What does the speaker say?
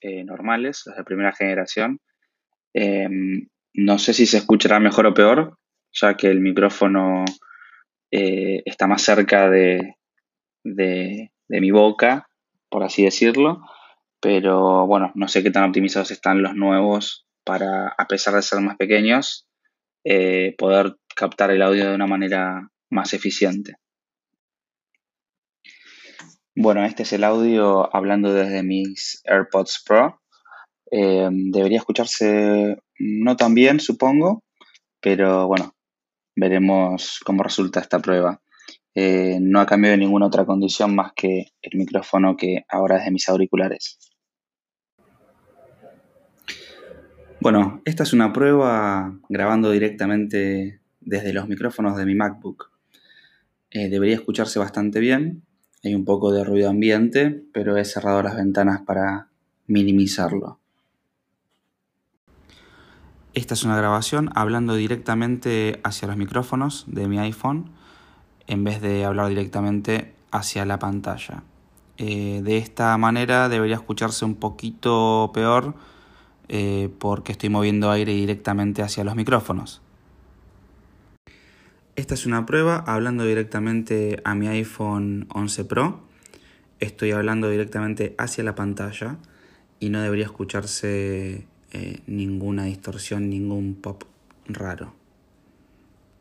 eh, normales, los de primera generación. Em, no sé si se escuchará mejor o peor, ya que el micrófono eh, está más cerca de, de, mi boca, por así decirlo. Pero bueno, no sé qué tan optimizados están los nuevos para, a pesar de ser más pequeños, eh, poder captar el audio de una manera más eficiente. Bueno, este es el audio hablando desde mis AirPods Pro. Eh, debería escucharse no tan bien, supongo, pero bueno, veremos cómo resulta esta prueba. Eh, no ha cambiado ninguna otra condición más que el micrófono que ahora es de mis auriculares. Bueno, esta es una prueba grabando directamente desde los micrófonos de mi MacBook. Eh, debería escucharse bastante bien. Hay un poco de ruido ambiente, pero he cerrado las ventanas para minimizarlo. Esta es una grabación hablando directamente hacia los micrófonos de mi iPhone en vez de hablar directamente hacia la pantalla. Eh, de esta manera debería escucharse un poquito peor eh, porque estoy moviendo aire directamente hacia los micrófonos. Esta es una prueba hablando directamente a mi iPhone 11 Pro. Estoy hablando directamente hacia la pantalla y no debería escucharse eh, ninguna distorsión, ningún pop raro.